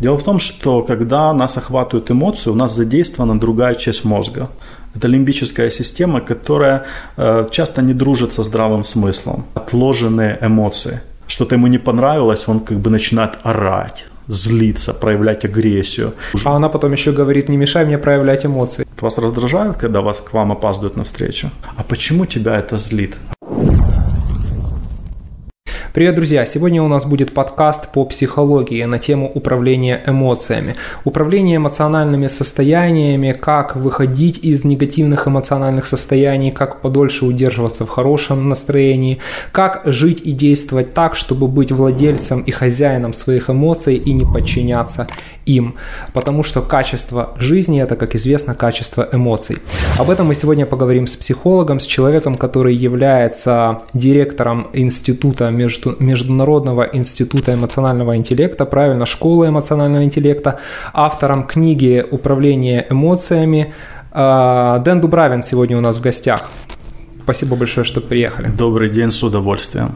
Дело в том, что когда нас охватывают эмоции, у нас задействована другая часть мозга. Это лимбическая система, которая э, часто не дружит со здравым смыслом. Отложенные эмоции. Что-то ему не понравилось, он как бы начинает орать злиться, проявлять агрессию. А она потом еще говорит, не мешай мне проявлять эмоции. Вас раздражает, когда вас к вам опаздывают на встречу? А почему тебя это злит? Привет, друзья! Сегодня у нас будет подкаст по психологии на тему управления эмоциями. Управление эмоциональными состояниями, как выходить из негативных эмоциональных состояний, как подольше удерживаться в хорошем настроении, как жить и действовать так, чтобы быть владельцем и хозяином своих эмоций и не подчиняться им. Потому что качество жизни – это, как известно, качество эмоций. Об этом мы сегодня поговорим с психологом, с человеком, который является директором института между Международного института эмоционального интеллекта, правильно, школы эмоционального интеллекта, автором книги «Управление эмоциями». А, Дэн Дубравин сегодня у нас в гостях. Спасибо большое, что приехали. Добрый день, с удовольствием.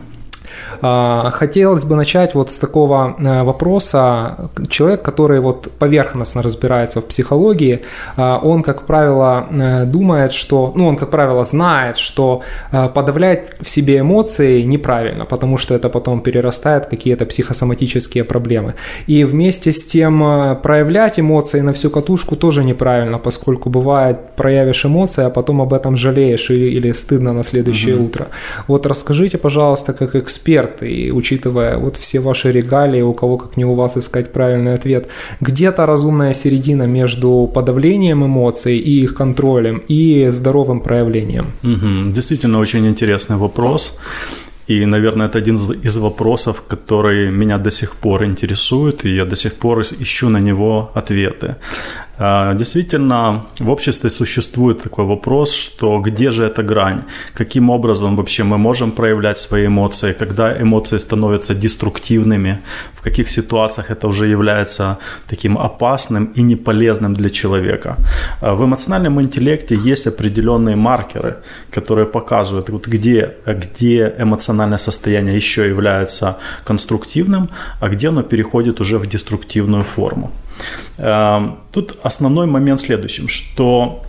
А, хотелось бы начать вот с такого э, вопроса. Человек, который вот поверхностно разбирается в психологии, а, он, как правило, э, думает, что, ну, он, как правило, знает, что э, подавлять в себе эмоции неправильно, потому что это потом перерастает в какие-то психосоматические проблемы. И вместе с тем проявлять эмоции на всю катушку тоже неправильно, поскольку бывает, проявишь эмоции, а потом об этом жалеешь или, или стыдно на следующее угу. утро. Вот расскажите, пожалуйста, как эксперт, эксперт, и учитывая вот все ваши регалии, у кого как не у вас искать правильный ответ, где-то разумная середина между подавлением эмоций и их контролем и здоровым проявлением. Угу. Действительно очень интересный вопрос. И, наверное, это один из вопросов, который меня до сих пор интересует, и я до сих пор ищу на него ответы. А, действительно, в обществе существует такой вопрос, что где же эта грань? Каким образом вообще мы можем проявлять свои эмоции? Когда эмоции становятся деструктивными? В каких ситуациях это уже является таким опасным и неполезным для человека? А, в эмоциональном интеллекте есть определенные маркеры, которые показывают, вот где, где эмоциональное состояние еще является конструктивным, а где оно переходит уже в деструктивную форму. Эм, тут основной момент в следующем, что,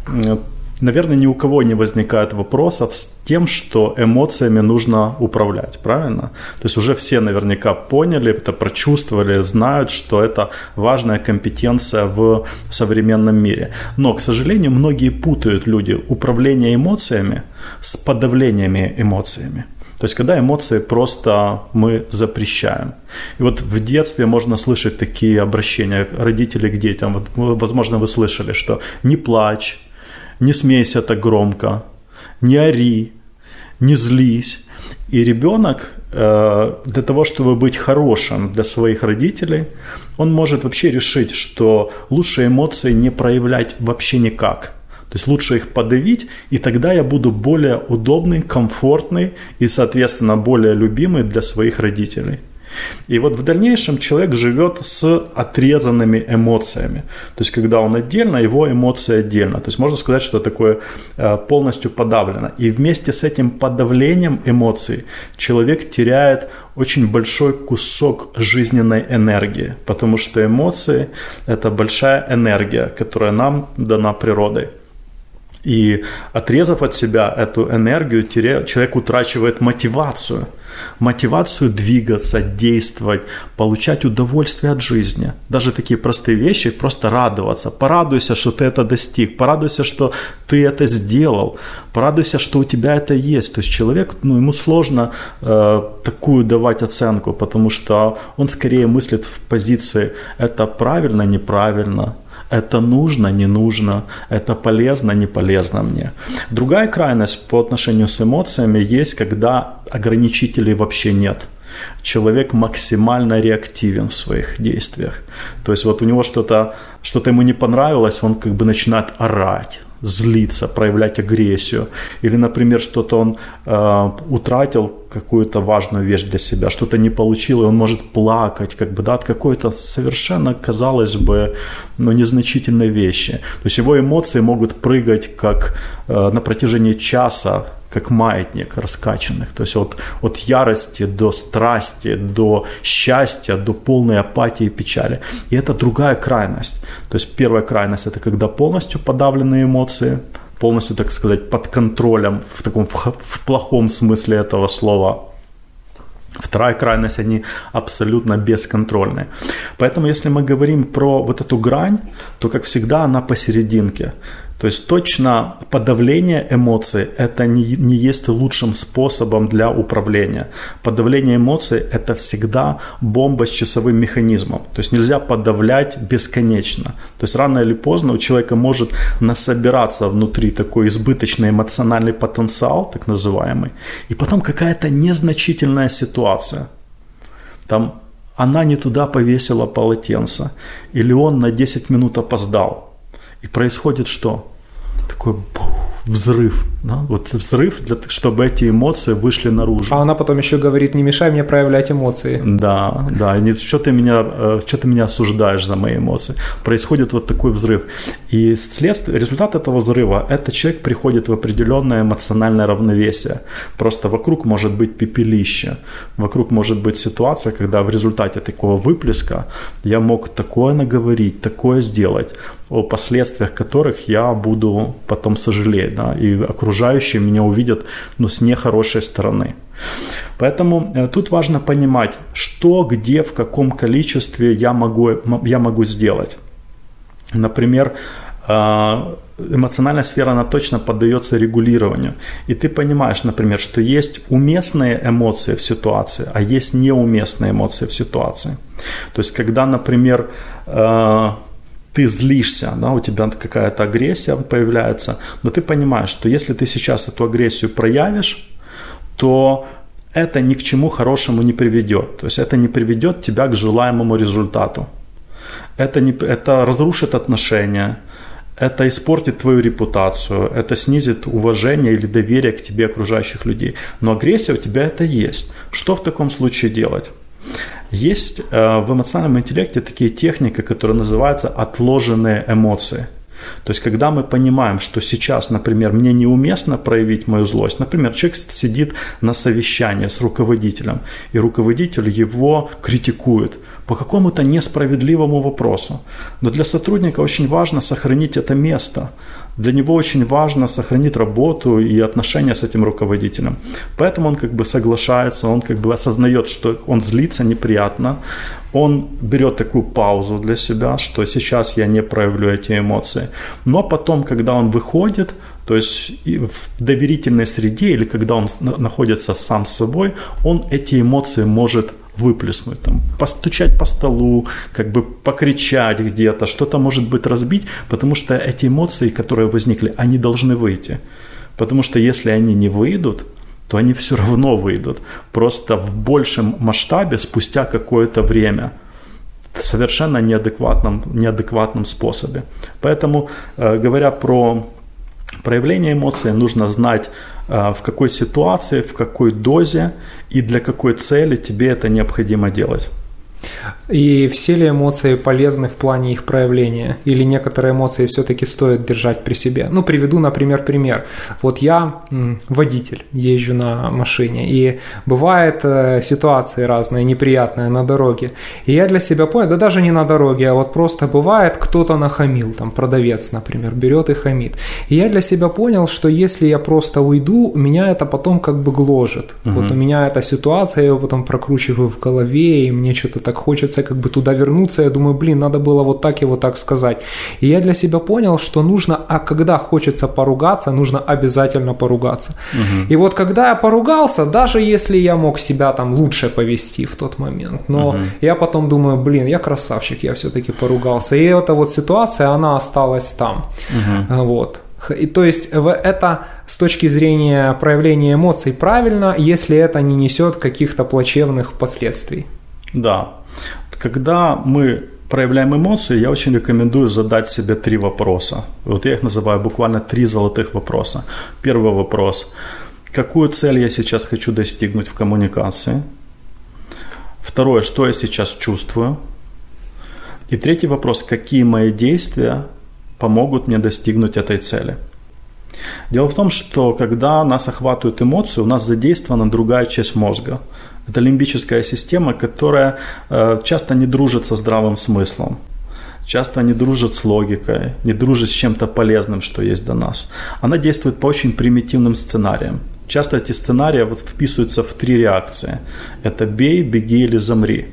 наверное, ни у кого не возникает вопросов с тем, что эмоциями нужно управлять, правильно? То есть уже все наверняка поняли, это прочувствовали, знают, что это важная компетенция в современном мире. Но, к сожалению, многие путают люди управление эмоциями с подавлениями эмоциями. То есть, когда эмоции просто мы запрещаем. И вот в детстве можно слышать такие обращения родителей к детям. Вот, возможно, вы слышали, что не плачь, не смейся так громко, не ори, не злись. И ребенок э, для того, чтобы быть хорошим для своих родителей, он может вообще решить, что лучше эмоции не проявлять вообще никак. Есть лучше их подавить, и тогда я буду более удобный, комфортный и, соответственно, более любимый для своих родителей. И вот в дальнейшем человек живет с отрезанными эмоциями. То есть, когда он отдельно, его эмоции отдельно. То есть, можно сказать, что такое э, полностью подавлено. И вместе с этим подавлением эмоций человек теряет очень большой кусок жизненной энергии. Потому что эмоции – это большая энергия, которая нам дана природой. И отрезав от себя эту энергию, человек утрачивает мотивацию. Мотивацию двигаться, действовать, получать удовольствие от жизни. Даже такие простые вещи, просто радоваться. Порадуйся, что ты это достиг. Порадуйся, что ты это сделал. Порадуйся, что у тебя это есть. То есть человек, ну, ему сложно э, такую давать оценку, потому что он скорее мыслит в позиции это правильно, неправильно, это нужно, не нужно, это полезно, не полезно мне. Другая крайность по отношению с эмоциями есть, когда ограничителей вообще нет человек максимально реактивен в своих действиях. То есть вот у него что-то, что-то ему не понравилось, он как бы начинает орать злиться, проявлять агрессию. Или, например, что-то он э, утратил, какую-то важную вещь для себя, что-то не получил, и он может плакать, как бы, да, от какой-то совершенно, казалось бы, ну, незначительной вещи. То есть его эмоции могут прыгать как э, на протяжении часа, как маятник раскачанных. То есть от, от ярости до страсти, до счастья, до полной апатии и печали. И это другая крайность. То есть первая крайность – это когда полностью подавленные эмоции, полностью, так сказать, под контролем в таком в, в плохом смысле этого слова – Вторая крайность, они абсолютно бесконтрольные. Поэтому, если мы говорим про вот эту грань, то, как всегда, она посерединке. То есть точно подавление эмоций – это не, не есть лучшим способом для управления. Подавление эмоций – это всегда бомба с часовым механизмом. То есть нельзя подавлять бесконечно. То есть рано или поздно у человека может насобираться внутри такой избыточный эмоциональный потенциал, так называемый, и потом какая-то незначительная ситуация. Там она не туда повесила полотенце, или он на 10 минут опоздал – и происходит что? Такой бух, взрыв. Да? Вот взрыв, для, чтобы эти эмоции вышли наружу. А она потом еще говорит, не мешай мне проявлять эмоции. Да, да, не, что, ты меня, э, что ты меня осуждаешь за мои эмоции. Происходит вот такой взрыв. И следствие, результат этого взрыва, это человек приходит в определенное эмоциональное равновесие. Просто вокруг может быть пепелище, вокруг может быть ситуация, когда в результате такого выплеска я мог такое наговорить, такое сделать, о последствиях которых я буду потом сожалеть, да, и окружающие меня увидят, ну, с нехорошей стороны. Поэтому э, тут важно понимать, что, где, в каком количестве я могу, я могу сделать. Например, э, эмоциональная сфера, она точно поддается регулированию. И ты понимаешь, например, что есть уместные эмоции в ситуации, а есть неуместные эмоции в ситуации. То есть, когда, например, э, ты злишься, да, у тебя какая-то агрессия появляется, но ты понимаешь, что если ты сейчас эту агрессию проявишь, то это ни к чему хорошему не приведет. То есть это не приведет тебя к желаемому результату. Это, не, это разрушит отношения, это испортит твою репутацию, это снизит уважение или доверие к тебе окружающих людей. Но агрессия у тебя это есть. Что в таком случае делать? Есть э, в эмоциональном интеллекте такие техники, которые называются отложенные эмоции. То есть, когда мы понимаем, что сейчас, например, мне неуместно проявить мою злость, например, человек сидит на совещании с руководителем, и руководитель его критикует по какому-то несправедливому вопросу. Но для сотрудника очень важно сохранить это место, для него очень важно сохранить работу и отношения с этим руководителем. Поэтому он как бы соглашается, он как бы осознает, что он злится неприятно, он берет такую паузу для себя, что сейчас я не проявлю эти эмоции. Но потом, когда он выходит, то есть в доверительной среде или когда он находится сам с собой, он эти эмоции может выплеснуть, там, постучать по столу, как бы покричать где-то, что-то может быть разбить, потому что эти эмоции, которые возникли, они должны выйти. Потому что если они не выйдут, то они все равно выйдут. Просто в большем масштабе спустя какое-то время совершенно неадекватном, неадекватном способе. Поэтому, э, говоря про проявление эмоций, нужно знать в какой ситуации, в какой дозе и для какой цели тебе это необходимо делать. И все ли эмоции полезны в плане их проявления? Или некоторые эмоции все-таки стоит держать при себе? Ну, приведу, например, пример. Вот я водитель, езжу на машине, и бывают э, ситуации разные, неприятные на дороге. И я для себя понял, да даже не на дороге, а вот просто бывает, кто-то нахамил, там продавец, например, берет и хамит. И я для себя понял, что если я просто уйду, меня это потом как бы гложет. Угу. Вот у меня эта ситуация, я ее потом прокручиваю в голове, и мне что-то так хочется как бы туда вернуться. Я думаю, блин, надо было вот так и вот так сказать. И я для себя понял, что нужно, а когда хочется поругаться, нужно обязательно поругаться. Угу. И вот когда я поругался, даже если я мог себя там лучше повести в тот момент, но угу. я потом думаю, блин, я красавчик, я все-таки поругался. И эта вот ситуация, она осталась там. Угу. Вот. И то есть это с точки зрения проявления эмоций правильно, если это не несет каких-то плачевных последствий. Да. Когда мы проявляем эмоции, я очень рекомендую задать себе три вопроса. Вот я их называю буквально три золотых вопроса. Первый вопрос. Какую цель я сейчас хочу достигнуть в коммуникации? Второе, что я сейчас чувствую? И третий вопрос, какие мои действия помогут мне достигнуть этой цели? Дело в том, что когда нас охватывают эмоции, у нас задействована другая часть мозга. Это лимбическая система, которая э, часто не дружит со здравым смыслом. Часто не дружит с логикой, не дружит с чем-то полезным, что есть до нас. Она действует по очень примитивным сценариям. Часто эти сценарии вот вписываются в три реакции. Это бей, беги или замри.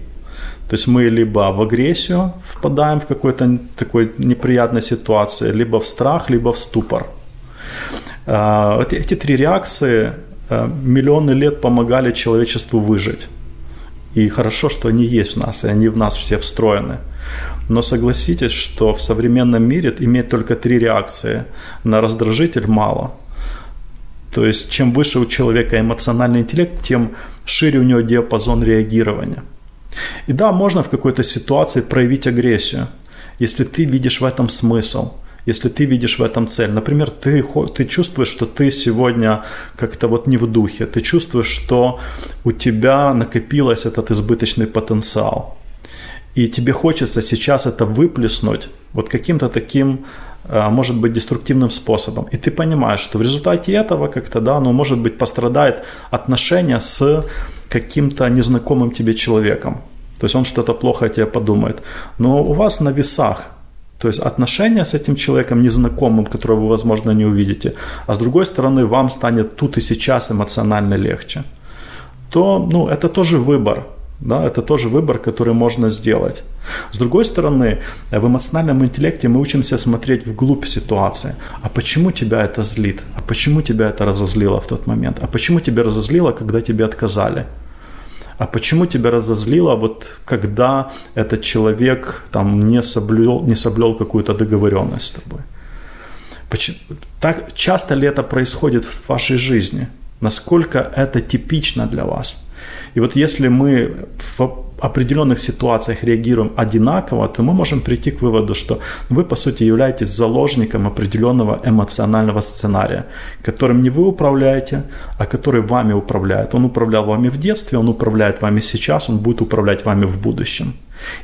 То есть мы либо в агрессию впадаем в какой-то такой неприятной ситуации, либо в страх, либо в ступор. А, эти, эти три реакции миллионы лет помогали человечеству выжить. И хорошо, что они есть в нас, и они в нас все встроены. Но согласитесь, что в современном мире иметь только три реакции на раздражитель мало. То есть чем выше у человека эмоциональный интеллект, тем шире у него диапазон реагирования. И да, можно в какой-то ситуации проявить агрессию, если ты видишь в этом смысл, если ты видишь в этом цель. Например, ты, ты чувствуешь, что ты сегодня как-то вот не в духе, ты чувствуешь, что у тебя накопилось этот избыточный потенциал. И тебе хочется сейчас это выплеснуть вот каким-то таким, а, может быть, деструктивным способом. И ты понимаешь, что в результате этого как-то, да, ну, может быть, пострадает отношение с каким-то незнакомым тебе человеком. То есть он что-то плохо о тебе подумает. Но у вас на весах то есть отношения с этим человеком незнакомым, которого вы, возможно, не увидите, а с другой стороны, вам станет тут и сейчас эмоционально легче, то ну, это тоже выбор. Да, это тоже выбор, который можно сделать. С другой стороны, в эмоциональном интеллекте мы учимся смотреть вглубь ситуации. А почему тебя это злит? А почему тебя это разозлило в тот момент? А почему тебя разозлило, когда тебе отказали? А почему тебя разозлило, вот когда этот человек там не соблюл, не соблюл какую-то договоренность с тобой? Почему, так часто ли это происходит в вашей жизни? Насколько это типично для вас? И вот если мы в определенных ситуациях реагируем одинаково, то мы можем прийти к выводу, что вы, по сути, являетесь заложником определенного эмоционального сценария, которым не вы управляете, а который вами управляет. Он управлял вами в детстве, он управляет вами сейчас, он будет управлять вами в будущем.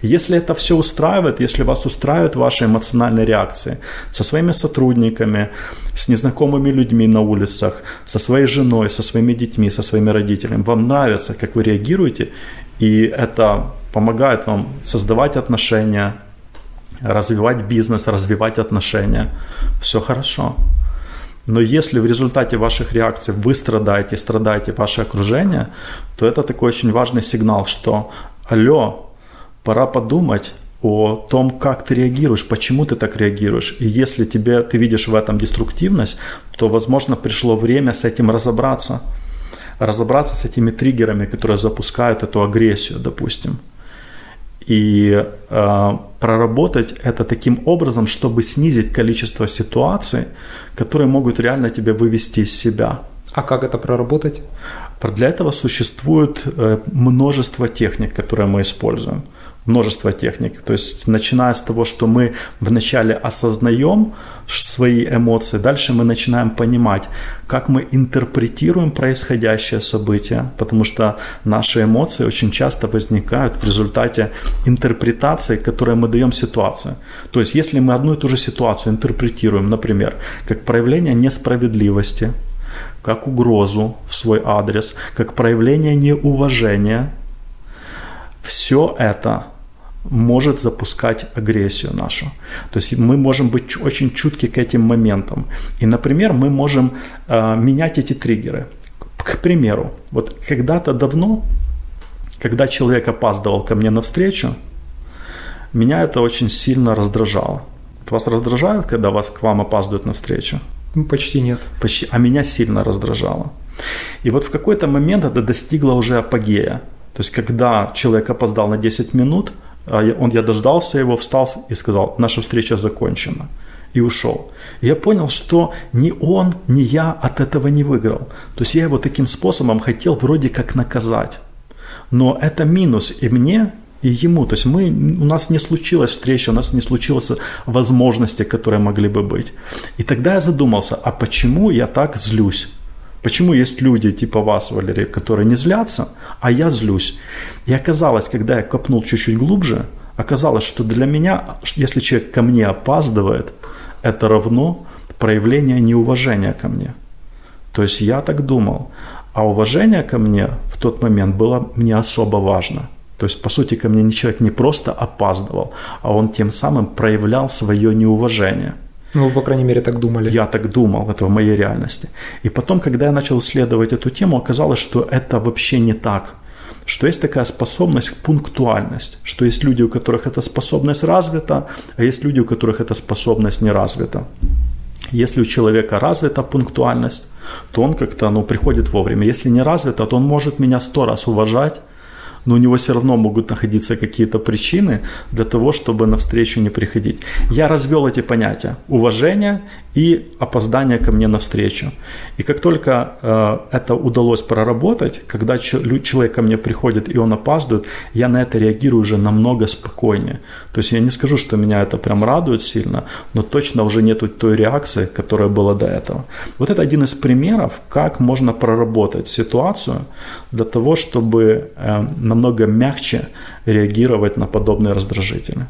Если это все устраивает, если вас устраивают ваши эмоциональные реакции со своими сотрудниками, с незнакомыми людьми на улицах, со своей женой, со своими детьми, со своими родителями, вам нравится, как вы реагируете, и это помогает вам создавать отношения, развивать бизнес, развивать отношения, все хорошо. Но если в результате ваших реакций вы страдаете, страдаете ваше окружение, то это такой очень важный сигнал, что алло, пора подумать о том, как ты реагируешь, почему ты так реагируешь. И если тебе, ты видишь в этом деструктивность, то, возможно, пришло время с этим разобраться. Разобраться с этими триггерами, которые запускают эту агрессию, допустим. И э, проработать это таким образом, чтобы снизить количество ситуаций, которые могут реально тебя вывести из себя. А как это проработать? Для этого существует э, множество техник, которые мы используем множество техник. То есть начиная с того, что мы вначале осознаем свои эмоции, дальше мы начинаем понимать, как мы интерпретируем происходящее событие, потому что наши эмоции очень часто возникают в результате интерпретации, которую мы даем ситуации. То есть если мы одну и ту же ситуацию интерпретируем, например, как проявление несправедливости, как угрозу в свой адрес, как проявление неуважения, все это может запускать агрессию нашу. То есть мы можем быть очень чутки к этим моментам. И, например, мы можем э, менять эти триггеры. К примеру, вот когда-то давно, когда человек опаздывал ко мне навстречу, меня это очень сильно раздражало. Вас раздражает, когда вас к вам опаздывают навстречу? Ну, почти нет. Почти, а меня сильно раздражало. И вот в какой-то момент это достигло уже апогея. То есть, когда человек опоздал на 10 минут – он, я дождался его, встал и сказал, наша встреча закончена. И ушел. я понял, что ни он, ни я от этого не выиграл. То есть я его таким способом хотел вроде как наказать. Но это минус и мне, и ему. То есть мы, у нас не случилась встреча, у нас не случилось возможности, которые могли бы быть. И тогда я задумался, а почему я так злюсь? Почему есть люди типа вас, Валерий, которые не злятся, а я злюсь? И оказалось, когда я копнул чуть-чуть глубже, оказалось, что для меня, если человек ко мне опаздывает, это равно проявление неуважения ко мне. То есть я так думал. А уважение ко мне в тот момент было не особо важно. То есть, по сути, ко мне человек не просто опаздывал, а он тем самым проявлял свое неуважение. Ну, вы, по крайней мере, так думали. Я так думал, это в моей реальности. И потом, когда я начал исследовать эту тему, оказалось, что это вообще не так. Что есть такая способность пунктуальность, что есть люди, у которых эта способность развита, а есть люди, у которых эта способность не развита. Если у человека развита пунктуальность, то он как-то ну, приходит вовремя. Если не развита, то он может меня сто раз уважать, но у него все равно могут находиться какие-то причины для того, чтобы на встречу не приходить. Я развел эти понятия уважение и опоздание ко мне на встречу. И как только э, это удалось проработать, когда человек ко мне приходит и он опаздывает, я на это реагирую уже намного спокойнее. То есть я не скажу, что меня это прям радует сильно, но точно уже нету той реакции, которая была до этого. Вот это один из примеров, как можно проработать ситуацию для того, чтобы э, намного мягче реагировать на подобные раздражители.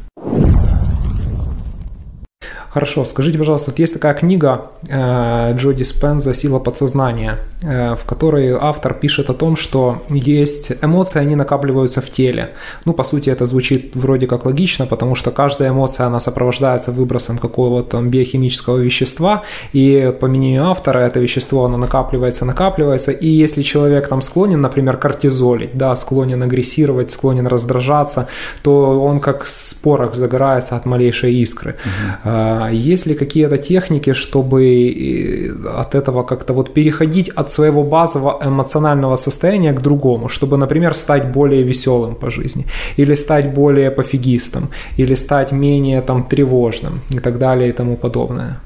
Хорошо, скажите, пожалуйста, вот есть такая книга э, Джо Диспенза «Сила подсознания», э, в которой автор пишет о том, что есть эмоции, они накапливаются в теле. Ну, по сути, это звучит вроде как логично, потому что каждая эмоция, она сопровождается выбросом какого-то биохимического вещества, и по мнению автора это вещество, оно накапливается, накапливается, и если человек там склонен, например, кортизолить, да, склонен агрессировать, склонен раздражаться, то он как спорах загорается от малейшей искры. Угу. А есть ли какие-то техники, чтобы э, от этого как-то вот переходить от своего базового эмоционального состояния к другому, чтобы, например, стать более веселым по жизни, или стать более пофигистом, или стать менее там тревожным и так далее и тому подобное?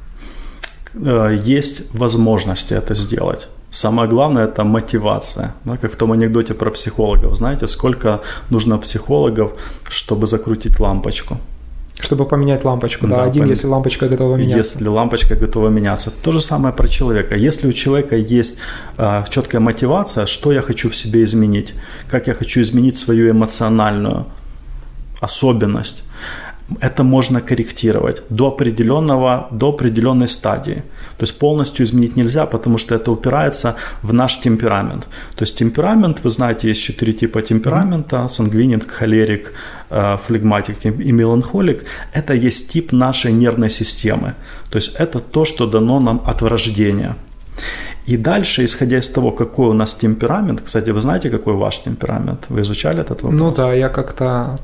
Э, есть возможности это сделать. Самое главное – это мотивация. Да, как в том анекдоте про психологов. Знаете, сколько нужно психологов, чтобы закрутить лампочку? Чтобы поменять лампочку, да, да один, пом... если лампочка готова меняться. Если лампочка готова меняться. То же самое про человека. Если у человека есть э, четкая мотивация, что я хочу в себе изменить, как я хочу изменить свою эмоциональную особенность, это можно корректировать до определенного, до определенной стадии. То есть полностью изменить нельзя, потому что это упирается в наш темперамент. То есть темперамент, вы знаете, есть четыре типа темперамента, сангвиник, холерик, э, флегматик и меланхолик. Это есть тип нашей нервной системы. То есть это то, что дано нам от рождения. И дальше, исходя из того, какой у нас темперамент, кстати, вы знаете, какой ваш темперамент? Вы изучали этот вопрос? Ну да, я как-то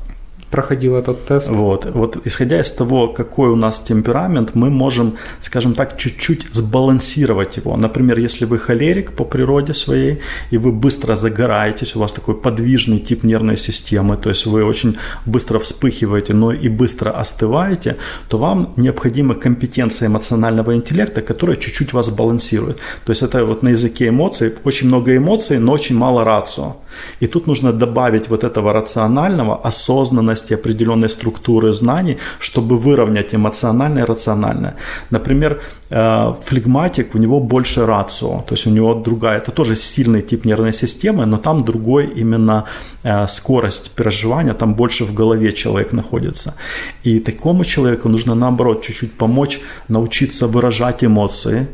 проходил этот тест. Вот, вот исходя из того, какой у нас темперамент, мы можем, скажем так, чуть-чуть сбалансировать его. Например, если вы холерик по природе своей, и вы быстро загораетесь, у вас такой подвижный тип нервной системы, то есть вы очень быстро вспыхиваете, но и быстро остываете, то вам необходима компетенция эмоционального интеллекта, которая чуть-чуть вас балансирует. То есть это вот на языке эмоций, очень много эмоций, но очень мало рацио. И тут нужно добавить вот этого рационального, осознанности, определенной структуры знаний, чтобы выровнять эмоциональное и рациональное. Например, э, флегматик, у него больше рацио, то есть у него другая, это тоже сильный тип нервной системы, но там другой именно э, скорость переживания, там больше в голове человек находится. И такому человеку нужно наоборот чуть-чуть помочь научиться выражать эмоции,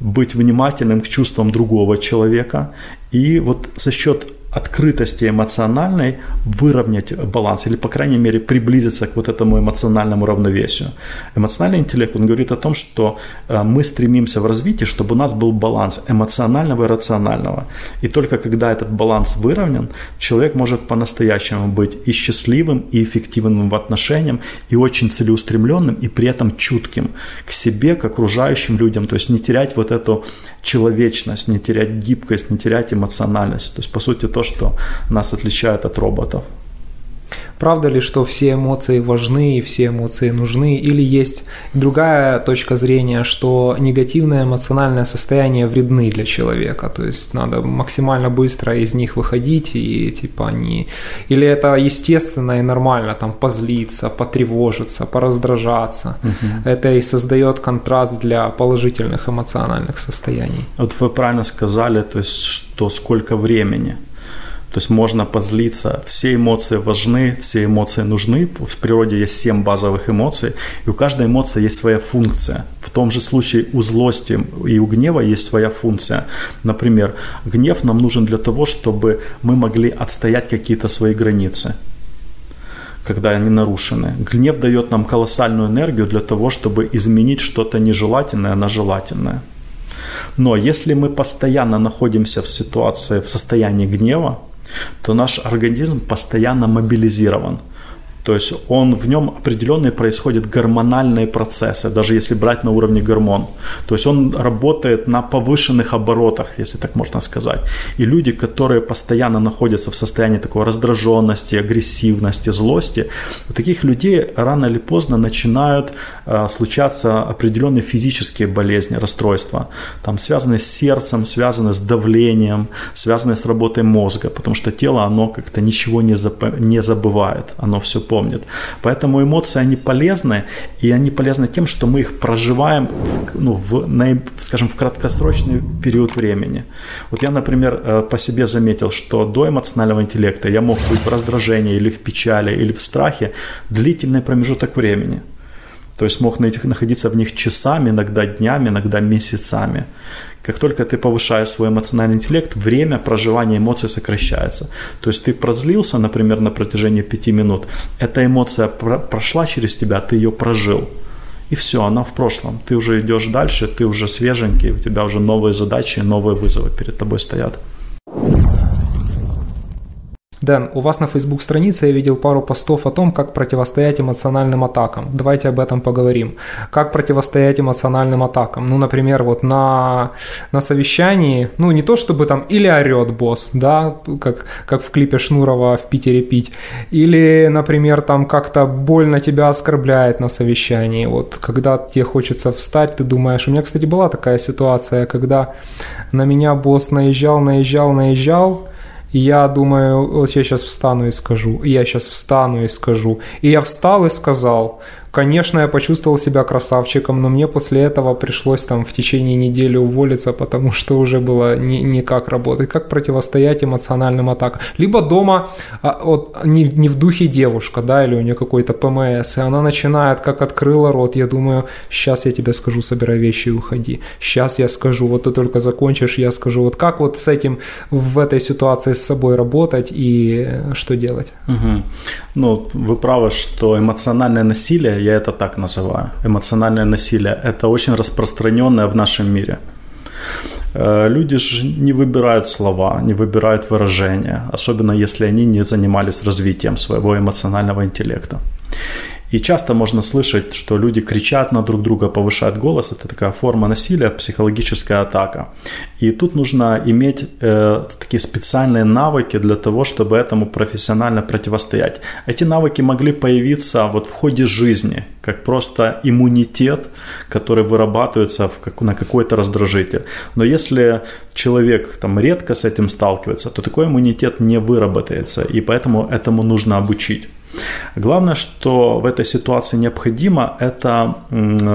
быть внимательным к чувствам другого человека. И вот за счет открытости эмоциональной выровнять баланс или, по крайней мере, приблизиться к вот этому эмоциональному равновесию. Эмоциональный интеллект, он говорит о том, что э, мы стремимся в развитии, чтобы у нас был баланс эмоционального и рационального. И только когда этот баланс выровнен, человек может по-настоящему быть и счастливым, и эффективным в отношениях, и очень целеустремленным, и при этом чутким к себе, к окружающим людям. То есть не терять вот эту человечность, не терять гибкость, не терять эмоциональность. То есть, по сути, то, что нас отличает от роботов. Правда ли, что все эмоции важны и все эмоции нужны? Или есть другая точка зрения, что негативное эмоциональное состояние вредны для человека? То есть надо максимально быстро из них выходить и типа они... Или это естественно и нормально, там, позлиться, потревожиться, пораздражаться. Угу. Это и создает контраст для положительных эмоциональных состояний. Вот вы правильно сказали, то есть что сколько времени – То есть можно позлиться. Все эмоции важны, все эмоции нужны. В природе есть семь базовых эмоций, и у каждой эмоции есть своя функция. В том же случае у злости и у гнева есть своя функция. Например, гнев нам нужен для того, чтобы мы могли отстоять какие-то свои границы когда они нарушены. Гнев дает нам колоссальную энергию для того, чтобы изменить что-то нежелательное на желательное. Но если мы постоянно находимся в ситуации, в состоянии гнева, то наш организм постоянно мобилизирован – то есть он, в нем определенные происходят гормональные процессы, даже если брать на уровне гормон. То есть он работает на повышенных оборотах, если так можно сказать. И люди, которые постоянно находятся в состоянии такой раздраженности, агрессивности, злости, у таких людей рано или поздно начинают случаться определенные физические болезни, расстройства, там связанные с сердцем, связанные с давлением, связанные с работой мозга, потому что тело, оно как-то ничего не, зап- не забывает, оно все помнит. Поэтому эмоции, они полезны, и они полезны тем, что мы их проживаем, в, ну, в, скажем, в краткосрочный период времени. Вот я, например, э, по себе заметил, что до эмоционального интеллекта я мог быть в раздражении или в печали, или в страхе длительный промежуток времени. То есть мог находиться в них часами, иногда днями, иногда месяцами. Как только ты повышаешь свой эмоциональный интеллект, время проживания эмоций сокращается. То есть ты прозлился, например, на протяжении пяти минут, эта эмоция прошла через тебя, ты ее прожил. И все, она в прошлом. Ты уже идешь дальше, ты уже свеженький, у тебя уже новые задачи, новые вызовы перед тобой стоят. Дэн, у вас на Facebook странице я видел пару постов о том, как противостоять эмоциональным атакам. Давайте об этом поговорим. Как противостоять эмоциональным атакам? Ну, например, вот на, на совещании, ну, не то чтобы там или орет босс, да, как, как в клипе Шнурова в Питере пить, или, например, там как-то больно тебя оскорбляет на совещании. Вот когда тебе хочется встать, ты думаешь, у меня, кстати, была такая ситуация, когда на меня босс наезжал, наезжал, наезжал, я думаю, вот я сейчас встану и скажу, я сейчас встану и скажу. И я встал и сказал, Конечно, я почувствовал себя красавчиком, но мне после этого пришлось там в течение недели уволиться, потому что уже было ни, никак работать. Как противостоять эмоциональным атакам? Либо дома а, вот, не, не в духе девушка, да, или у нее какой-то ПМС, и она начинает, как открыла рот, я думаю, сейчас я тебе скажу, собирай вещи и уходи. Сейчас я скажу, вот ты только закончишь, я скажу. Вот как вот с этим в этой ситуации с собой работать и что делать? Угу. Ну, вы правы, что эмоциональное насилие я это так называю, эмоциональное насилие, это очень распространенное в нашем мире. Э, люди же не выбирают слова, не выбирают выражения, особенно если они не занимались развитием своего эмоционального интеллекта. И часто можно слышать, что люди кричат на друг друга, повышают голос. Это такая форма насилия, психологическая атака. И тут нужно иметь э, такие специальные навыки для того, чтобы этому профессионально противостоять. Эти навыки могли появиться вот в ходе жизни, как просто иммунитет, который вырабатывается в, как, на какой-то раздражитель. Но если человек там редко с этим сталкивается, то такой иммунитет не выработается, и поэтому этому нужно обучить. Главное, что в этой ситуации необходимо, это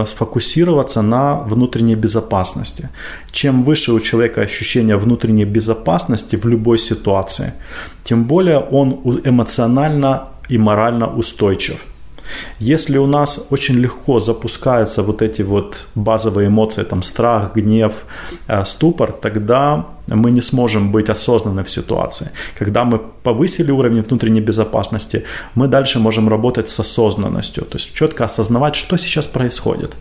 сфокусироваться на внутренней безопасности. Чем выше у человека ощущение внутренней безопасности в любой ситуации, тем более он эмоционально и морально устойчив – если у нас очень легко запускаются вот эти вот базовые эмоции, там страх, гнев, э, ступор, тогда мы не сможем быть осознанны в ситуации. Когда мы повысили уровень внутренней безопасности, мы дальше можем работать с осознанностью, то есть четко осознавать, что сейчас происходит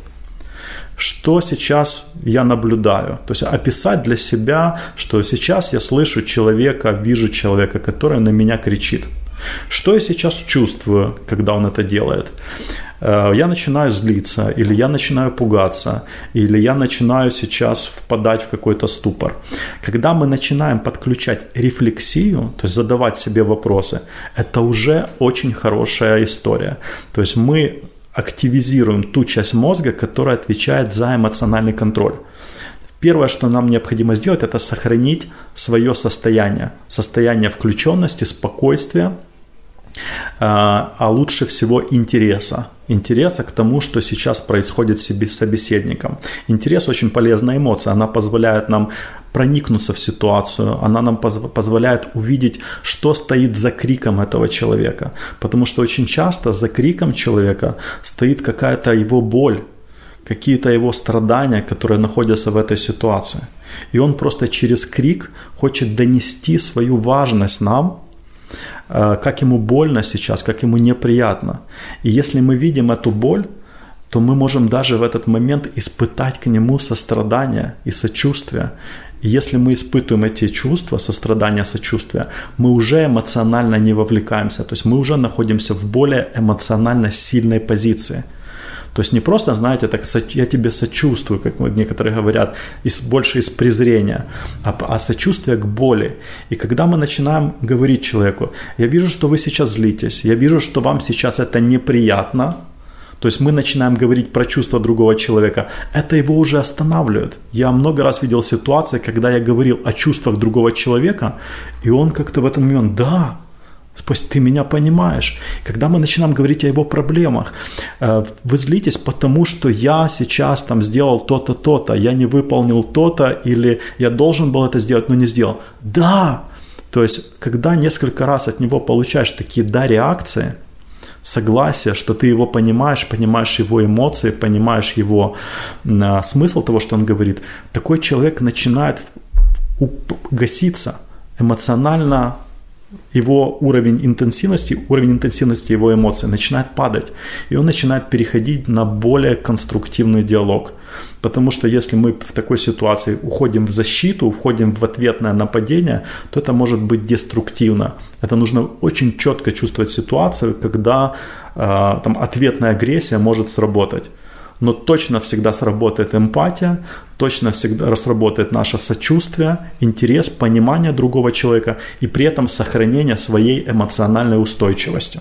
что сейчас я наблюдаю. То есть описать для себя, что сейчас я слышу человека, вижу человека, который на меня кричит. Что я сейчас чувствую, когда он это делает? Э, я начинаю злиться, или я начинаю пугаться, или я начинаю сейчас впадать в какой-то ступор. Когда мы начинаем подключать рефлексию, то есть задавать себе вопросы, это уже очень хорошая история. То есть мы активизируем ту часть мозга, которая отвечает за эмоциональный контроль. Первое, что нам необходимо сделать, это сохранить свое состояние. Состояние включенности, спокойствия, а, а лучше всего интереса. интереса к тому, что сейчас происходит с собеседником. Интерес очень полезная эмоция, она позволяет нам проникнуться в ситуацию, она нам позв- позволяет увидеть, что стоит за криком этого человека. Потому что очень часто за криком человека стоит какая-то его боль, какие-то его страдания, которые находятся в этой ситуации. И он просто через крик хочет донести свою важность нам, как ему больно сейчас, как ему неприятно. И если мы видим эту боль, то мы можем даже в этот момент испытать к нему сострадание и сочувствие. И если мы испытываем эти чувства, сострадания, сочувствия, мы уже эмоционально не вовлекаемся, то есть мы уже находимся в более эмоционально сильной позиции – то есть не просто, знаете, так я тебе сочувствую, как некоторые говорят, из, больше из презрения, а, а сочувствие к боли. И когда мы начинаем говорить человеку, я вижу, что вы сейчас злитесь, я вижу, что вам сейчас это неприятно, то есть мы начинаем говорить про чувства другого человека, это его уже останавливает. Я много раз видел ситуации, когда я говорил о чувствах другого человека, и он как-то в этот момент, да, Пусть ты меня понимаешь. Когда мы начинаем говорить о его проблемах, э, вы злитесь, потому что я сейчас там сделал то-то, то-то, я не выполнил то-то, или я должен был это сделать, но не сделал. Да! То есть, когда несколько раз от него получаешь такие да реакции, согласие, что ты его понимаешь, понимаешь его эмоции, понимаешь его э, смысл того, что он говорит, такой человек начинает гаситься, эмоционально его уровень интенсивности, уровень интенсивности его эмоций начинает падать. И он начинает переходить на более конструктивный диалог. Потому что если мы в такой ситуации уходим в защиту, входим в ответное нападение, то это может быть деструктивно. Это нужно очень четко чувствовать ситуацию, когда э, там, ответная агрессия может сработать но точно всегда сработает эмпатия, точно всегда сработает наше сочувствие, интерес, понимание другого человека и при этом сохранение своей эмоциональной устойчивости.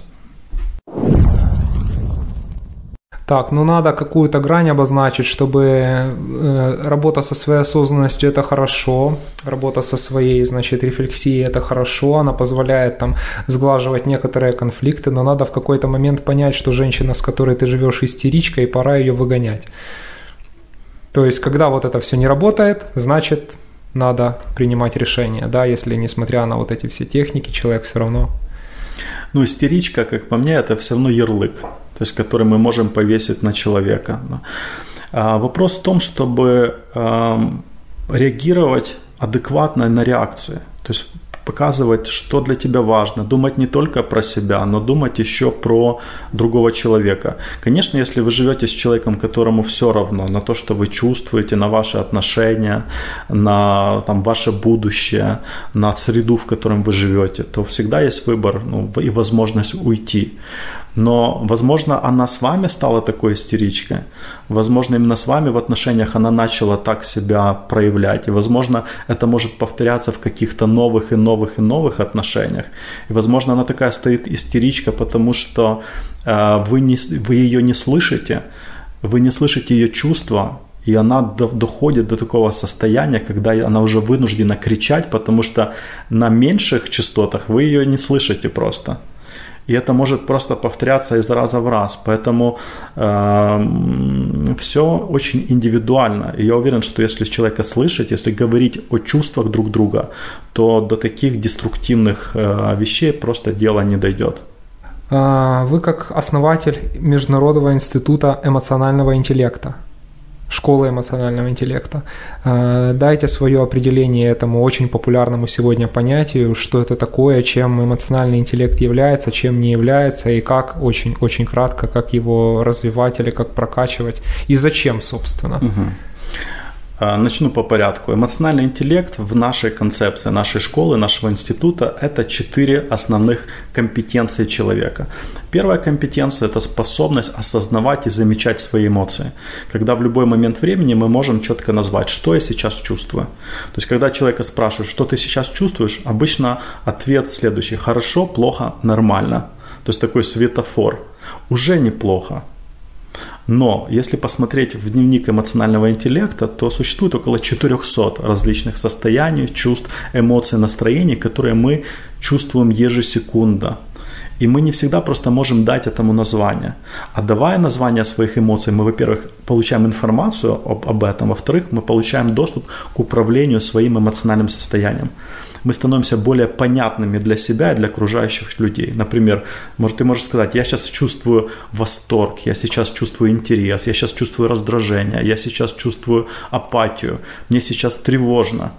Так, ну надо какую-то грань обозначить, чтобы э, работа со своей осознанностью это хорошо, работа со своей, значит, рефлексией это хорошо, она позволяет там сглаживать некоторые конфликты, но надо в какой-то момент понять, что женщина, с которой ты живешь, истеричка, и пора ее выгонять. То есть, когда вот это все не работает, значит, надо принимать решение, да, если несмотря на вот эти все техники, человек все равно ну, истеричка, как по мне, это все равно ярлык, то есть который мы можем повесить на человека. А вопрос в том, чтобы реагировать адекватно на реакции. То есть показывать, что для тебя важно, думать не только про себя, но думать еще про другого человека. Конечно, если вы живете с человеком, которому все равно на то, что вы чувствуете, на ваши отношения, на там, ваше будущее, на среду, в котором вы живете, то всегда есть выбор ну, и возможность уйти. Но, возможно, она с вами стала такой истеричкой. Возможно, именно с вами в отношениях она начала так себя проявлять. И, возможно, это может повторяться в каких-то новых и новых и новых отношениях. И, возможно, она такая стоит истеричка, потому что э, вы, не, вы ее не слышите, вы не слышите ее чувства, и она до, доходит до такого состояния, когда она уже вынуждена кричать, потому что на меньших частотах вы ее не слышите просто и это может просто повторяться из раза в раз. Поэтому э, все очень индивидуально. И я уверен, что если человека слышать, если говорить о чувствах друг друга, то до таких деструктивных э, вещей просто дело не дойдет. А, вы как основатель Международного института эмоционального интеллекта школы эмоционального интеллекта. Э, дайте свое определение этому очень популярному сегодня понятию, что это такое, чем эмоциональный интеллект является, чем не является, и как, очень-очень кратко, как его развивать или как прокачивать, и зачем, собственно. Угу. А, начну по порядку. Эмоциональный интеллект в нашей концепции, нашей школы, нашего института – это четыре основных компетенции человека. Первая компетенция – это способность осознавать и замечать свои эмоции. Когда в любой момент времени мы можем четко назвать, что я сейчас чувствую. То есть, когда человека спрашивают, что ты сейчас чувствуешь, обычно ответ следующий – хорошо, плохо, нормально. То есть, такой светофор. Уже неплохо, но если посмотреть в дневник эмоционального интеллекта, то существует около 400 различных состояний, чувств, эмоций, настроений, которые мы чувствуем ежесекунда. И мы не всегда просто можем дать этому название. А давая название своих эмоций, мы, во-первых, получаем информацию об, об этом, во-вторых, мы получаем доступ к управлению своим эмоциональным состоянием. Мы становимся более понятными для себя и для окружающих людей. Например, может, ты можешь сказать, я сейчас чувствую восторг, я сейчас чувствую интерес, я сейчас чувствую раздражение, я сейчас чувствую апатию, мне сейчас тревожно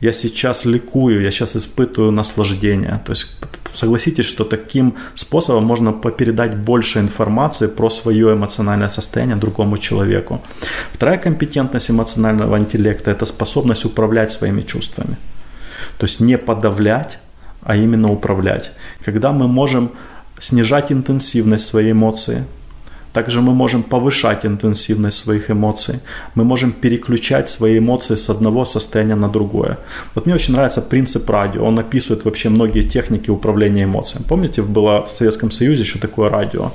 я сейчас ликую, я сейчас испытываю наслаждение. То есть согласитесь, что таким способом можно передать больше информации про свое эмоциональное состояние другому человеку. Вторая компетентность эмоционального интеллекта – это способность управлять своими чувствами. То есть не подавлять, а именно управлять. Когда мы можем снижать интенсивность своей эмоции – также мы можем повышать интенсивность своих эмоций. Мы можем переключать свои эмоции с одного состояния на другое. Вот мне очень нравится принцип радио. Он описывает вообще многие техники управления эмоциями. Помните, было в Советском Союзе еще такое радио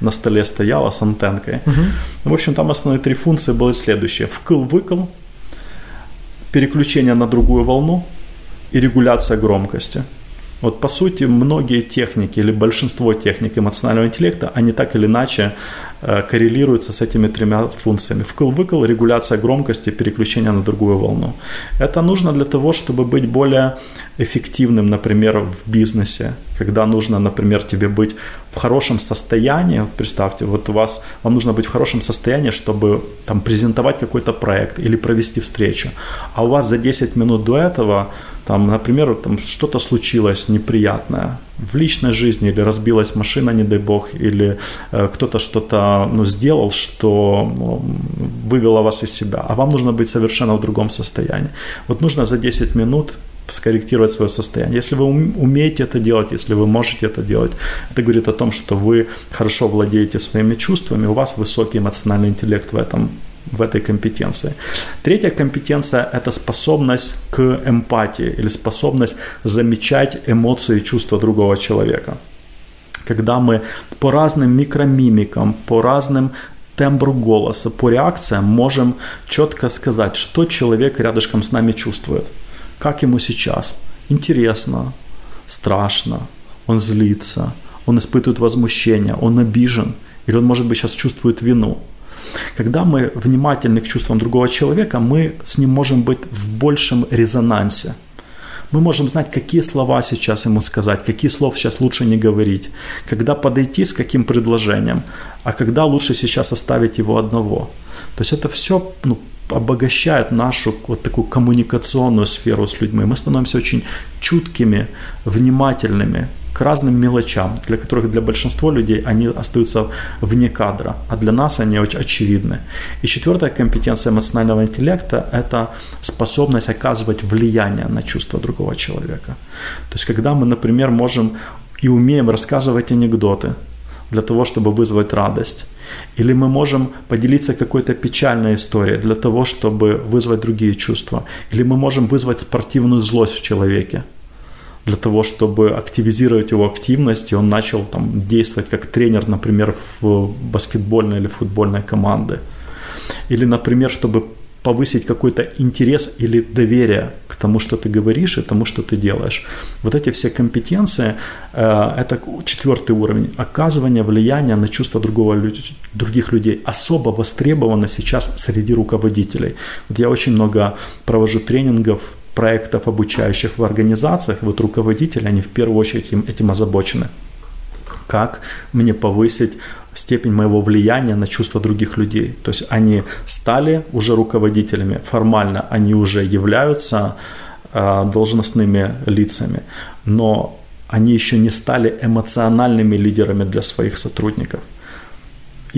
на столе стояло с антенкой. Угу. В общем, там основные три функции были следующие. Вкл-выкл, переключение на другую волну и регуляция громкости – вот по сути многие техники или большинство техник эмоционального интеллекта, они так или иначе э, коррелируются с этими тремя функциями. Вкл-выкл, регуляция громкости, переключение на другую волну. Это нужно для того, чтобы быть более эффективным, например, в бизнесе, когда нужно, например, тебе быть в хорошем состоянии, представьте, вот у вас, вам нужно быть в хорошем состоянии, чтобы там презентовать какой-то проект или провести встречу, а у вас за 10 минут до этого там, например, там что-то случилось неприятное в личной жизни, или разбилась машина, не дай бог, или э, кто-то что-то ну, сделал, что ну, вывело вас из себя, а вам нужно быть совершенно в другом состоянии. Вот нужно за 10 минут скорректировать свое состояние. Если вы умеете это делать, если вы можете это делать, это говорит о том, что вы хорошо владеете своими чувствами, у вас высокий эмоциональный интеллект в этом в этой компетенции. Третья компетенция – это способность к эмпатии или способность замечать эмоции и чувства другого человека. Когда мы по разным микромимикам, по разным тембру голоса, по реакциям можем четко сказать, что человек рядышком с нами чувствует. Как ему сейчас? Интересно, страшно, он злится, он испытывает возмущение, он обижен, или он, может быть, сейчас чувствует вину – когда мы внимательны к чувствам другого человека, мы с ним можем быть в большем резонансе. Мы можем знать, какие слова сейчас ему сказать, какие слов сейчас лучше не говорить, когда подойти с каким предложением, а когда лучше сейчас оставить его одного. То есть это все ну, обогащает нашу вот такую коммуникационную сферу с людьми. Мы становимся очень чуткими, внимательными, к разным мелочам, для которых для большинства людей они остаются вне кадра, а для нас они очень очевидны. И четвертая компетенция эмоционального интеллекта – это способность оказывать влияние на чувства другого человека. То есть, когда мы, например, можем и умеем рассказывать анекдоты, для того, чтобы вызвать радость. Или мы можем поделиться какой-то печальной историей для того, чтобы вызвать другие чувства. Или мы можем вызвать спортивную злость в человеке для того, чтобы активизировать его активность, и он начал там, действовать как тренер, например, в баскетбольной или футбольной команды. Или, например, чтобы повысить какой-то интерес или доверие к тому, что ты говоришь и тому, что ты делаешь. Вот эти все компетенции э, – это четвертый уровень. Оказывание влияния на чувства другого, других людей особо востребовано сейчас среди руководителей. Вот я очень много провожу тренингов проектов, обучающих в организациях, вот руководители, они в первую очередь этим озабочены. Как мне повысить степень моего влияния на чувства других людей. То есть они стали уже руководителями, формально они уже являются э, должностными лицами, но они еще не стали эмоциональными лидерами для своих сотрудников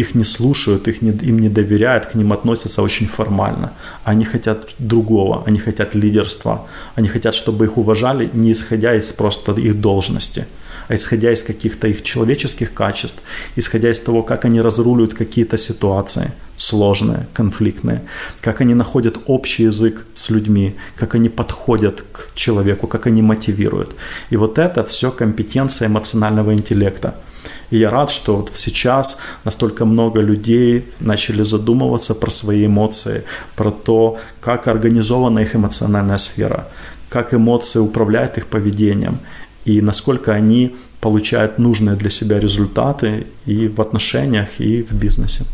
их не слушают, их не, им не доверяют, к ним относятся очень формально. Они хотят другого, они хотят лидерства, они хотят, чтобы их уважали, не исходя из просто их должности, а исходя из каких-то их человеческих качеств, исходя из того, как они разруливают какие-то ситуации сложные, конфликтные, как они находят общий язык с людьми, как они подходят к человеку, как они мотивируют. И вот это все компетенция эмоционального интеллекта – и я рад, что вот сейчас настолько много людей начали задумываться про свои эмоции, про то, как организована их эмоциональная сфера, как эмоции управляют их поведением и насколько они получает нужные для себя результаты и в отношениях, и в бизнесе.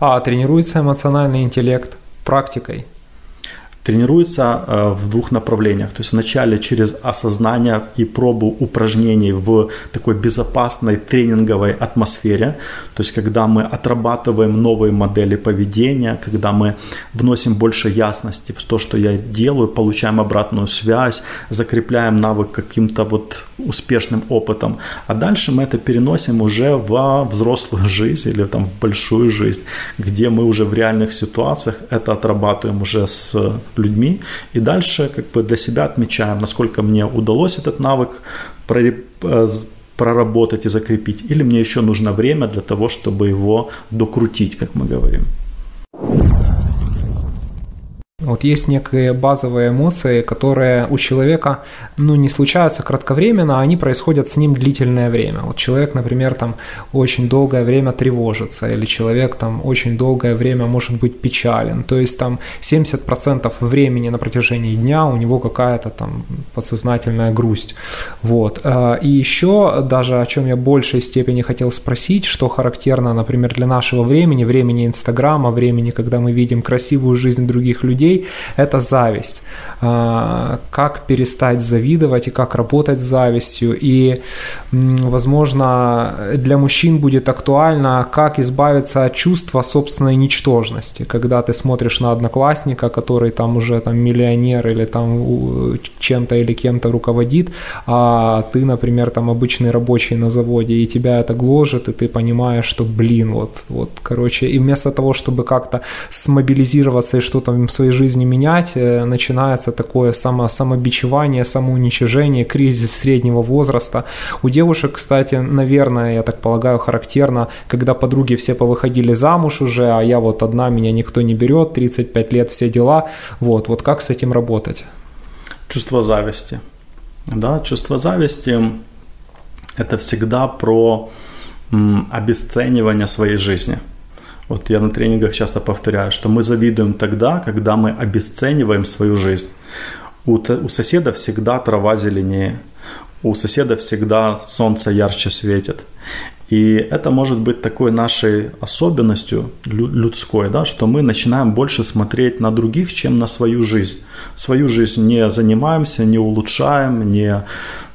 А тренируется эмоциональный интеллект практикой? Тренируется э, в двух направлениях. То есть вначале через осознание и пробу упражнений в такой безопасной тренинговой атмосфере. То есть когда мы отрабатываем новые модели поведения, когда мы вносим больше ясности в то, что я делаю, получаем обратную связь, закрепляем навык каким-то вот успешным опытом. А дальше мы это переносим уже во взрослую жизнь или там в большую жизнь, где мы уже в реальных ситуациях это отрабатываем уже с людьми. И дальше как бы для себя отмечаем, насколько мне удалось этот навык э, проработать и закрепить, или мне еще нужно время для того, чтобы его докрутить, как мы говорим. Вот есть некие базовые эмоции, которые у человека, ну, не случаются кратковременно, а они происходят с ним длительное время. Вот человек, например, там очень долгое время тревожится, или человек там очень долгое время может быть печален. То есть там 70% времени на протяжении дня у него какая-то там подсознательная грусть. Вот. Э, и еще даже о чем я в большей степени хотел спросить, что характерно, например, для нашего времени, времени Инстаграма, времени, когда мы видим красивую жизнь других людей, людей, это зависть. А, как перестать завидовать и как работать с завистью. И, возможно, для мужчин будет актуально, как избавиться от чувства собственной ничтожности, когда ты смотришь на одноклассника, который там уже там миллионер или там чем-то или кем-то руководит, а ты, например, там обычный рабочий на заводе, и тебя это гложет, и ты понимаешь, что, блин, вот, вот, короче, и вместо того, чтобы как-то смобилизироваться и что-то в своей жизни менять, э, начинается такое само, самобичевание, самоуничижение, кризис среднего возраста. У девушек, кстати, наверное, я так полагаю, характерно, когда подруги все повыходили замуж уже, а я вот одна, меня никто не берет, 35 лет, все дела. Вот, вот как с этим работать? Чувство зависти. Да, чувство зависти – это всегда про обесценивание своей жизни – вот я на тренингах часто повторяю, что мы завидуем тогда, когда мы обесцениваем свою жизнь. У, у соседа всегда трава зеленее, у соседа всегда солнце ярче светит. И это может быть такой нашей особенностью людской, да, что мы начинаем больше смотреть на других, чем на свою жизнь. Свою жизнь не занимаемся, не улучшаем, не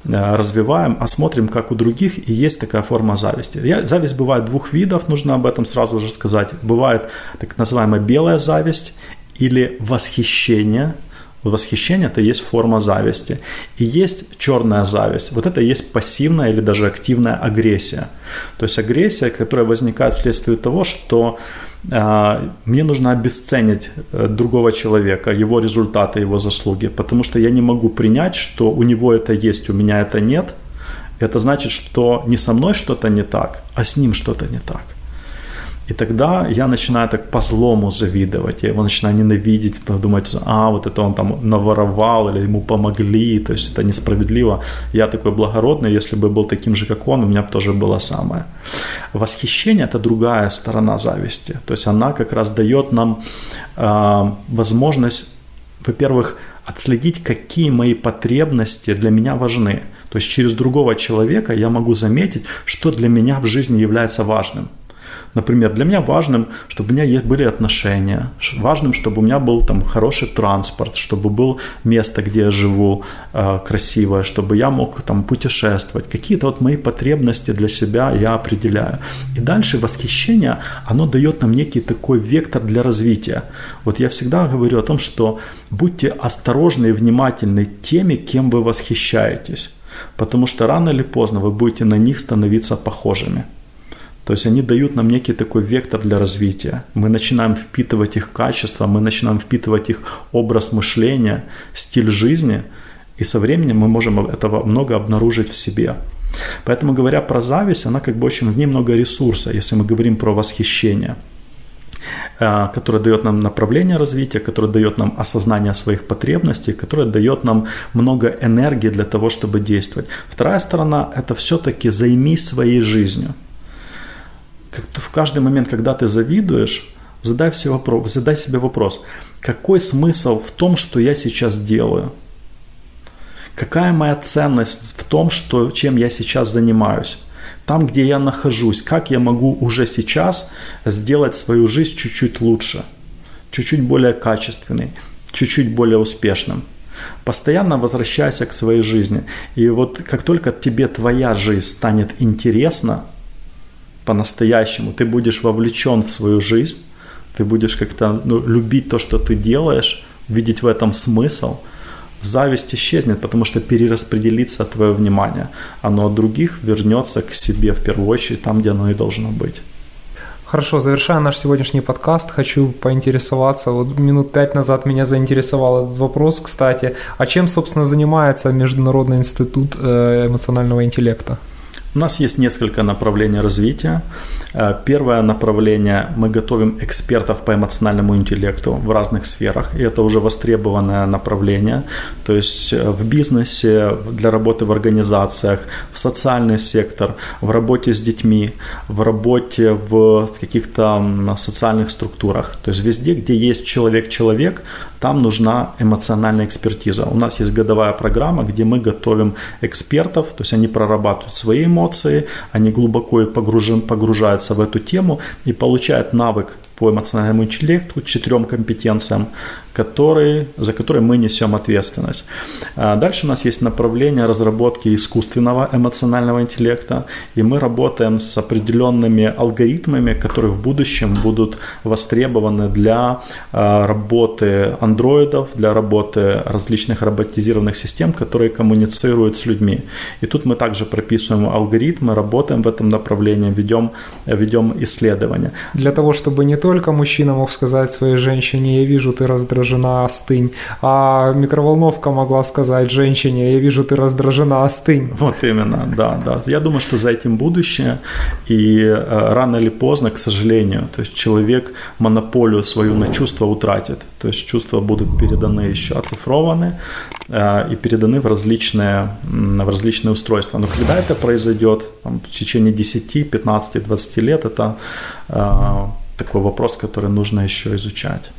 развиваем, а смотрим, как у других, и есть такая форма зависти. Я, зависть бывает двух видов, нужно об этом сразу же сказать. Бывает так называемая белая зависть или восхищение. Восхищение – это есть форма зависти. И есть черная зависть. Вот это есть пассивная или даже активная агрессия. То есть агрессия, которая возникает вследствие того, что а, мне нужно обесценить э, другого человека, его результаты, его заслуги, потому что я не могу принять, что у него это есть, у меня это нет. Это значит, что не со мной что-то не так, а с ним что-то не так. И тогда я начинаю так по злому завидовать, я его начинаю ненавидеть, думать, а, вот это он там наворовал или ему помогли, то есть это несправедливо. Я такой благородный, если бы был таким же, как он, у меня бы тоже было самое. Восхищение – это другая сторона зависти, то есть она как раз дает нам э, возможность, во-первых, отследить, какие мои потребности для меня важны. То есть через другого человека я могу заметить, что для меня в жизни является важным – Например, для меня важным, чтобы у меня были отношения, важным, чтобы у меня был там хороший транспорт, чтобы был место, где я живу, э, красивое, чтобы я мог там путешествовать. Какие-то вот мои потребности для себя я определяю. И дальше восхищение, оно дает нам некий такой вектор для развития. Вот я всегда говорю о том, что будьте осторожны и внимательны теми, кем вы восхищаетесь. Потому что рано или поздно вы будете на них становиться похожими. То есть они дают нам некий такой вектор для развития. Мы начинаем впитывать их качества, мы начинаем впитывать их образ мышления, стиль жизни, и со временем мы можем этого много обнаружить в себе. Поэтому, говоря про зависть, она как бы очень, в ней много ресурса, если мы говорим про восхищение э, которое дает нам направление развития, которое дает нам осознание своих потребностей, которое дает нам много энергии для того, чтобы действовать. Вторая сторона – это все-таки займись своей жизнью – как в каждый момент, когда ты завидуешь, задай, все вопрос, задай себе вопрос, какой смысл в том, что я сейчас делаю? Какая моя ценность в том, что, чем я сейчас занимаюсь? Там, где я нахожусь, как я могу уже сейчас сделать свою жизнь чуть-чуть лучше, чуть-чуть более качественной, чуть-чуть более успешным. Постоянно возвращайся к своей жизни. И вот как только тебе твоя жизнь станет интересна по-настоящему, ты будешь вовлечен в свою жизнь, ты будешь как-то ну, любить то, что ты делаешь, видеть в этом смысл, зависть исчезнет, потому что перераспределится твое внимание. Оно от других вернется к себе в первую очередь, там, где оно и должно быть. Хорошо, завершая наш сегодняшний подкаст, хочу поинтересоваться. Вот минут пять назад меня заинтересовал этот вопрос, кстати. А чем, собственно, занимается Международный институт э, эмоционального интеллекта? У нас есть несколько направлений развития. Э, первое направление – мы готовим экспертов по эмоциональному интеллекту в разных сферах. И это уже востребованное направление. То есть э, в бизнесе, для работы в организациях, в социальный сектор, в работе с детьми, в работе в каких-то социальных структурах. То есть везде, где есть человек-человек, там нужна эмоциональная экспертиза. У нас есть годовая программа, где мы готовим экспертов, то есть они прорабатывают свои эмоции, они глубоко погружен, погружаются в эту тему и получают навык по эмоциональному интеллекту, четырем компетенциям, которые, за которые мы несем ответственность. А дальше у нас есть направление разработки искусственного эмоционального интеллекта, и мы работаем с определенными алгоритмами, которые в будущем будут востребованы для а, работы андроидов, для работы различных роботизированных систем, которые коммуницируют с людьми. И тут мы также прописываем алгоритмы, работаем в этом направлении, ведем, ведем исследования. Для того, чтобы не только мужчина мог сказать своей женщине, я вижу, ты раздражен раздражена, остынь. А микроволновка могла сказать женщине, я вижу, ты раздражена, остынь. Вот именно, да, да. Я думаю, что за этим будущее, и э, рано или поздно, к сожалению, то есть человек монополию свою на чувства утратит. То есть чувства будут переданы еще оцифрованы э, и переданы в различные, в различные устройства. Но когда это произойдет, там, в течение 10, 15, 20 лет, это э, такой вопрос, который нужно еще изучать.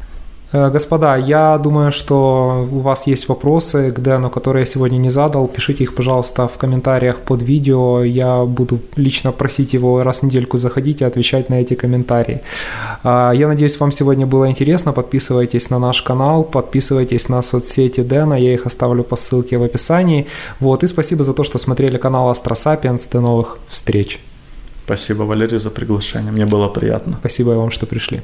Э, господа, я думаю, что у вас есть вопросы к Дэну, которые я сегодня не задал. Пишите их, пожалуйста, в комментариях под видео. Я буду лично просить его раз в недельку заходить и отвечать на эти комментарии. Э, я надеюсь, вам сегодня было интересно. Подписывайтесь на наш канал, подписывайтесь на соцсети Дэна. Я их оставлю по ссылке в описании. Вот, и спасибо за то, что смотрели канал Sapiens. До новых встреч. Спасибо, Валерий, за приглашение. Мне было приятно. Спасибо вам, что пришли.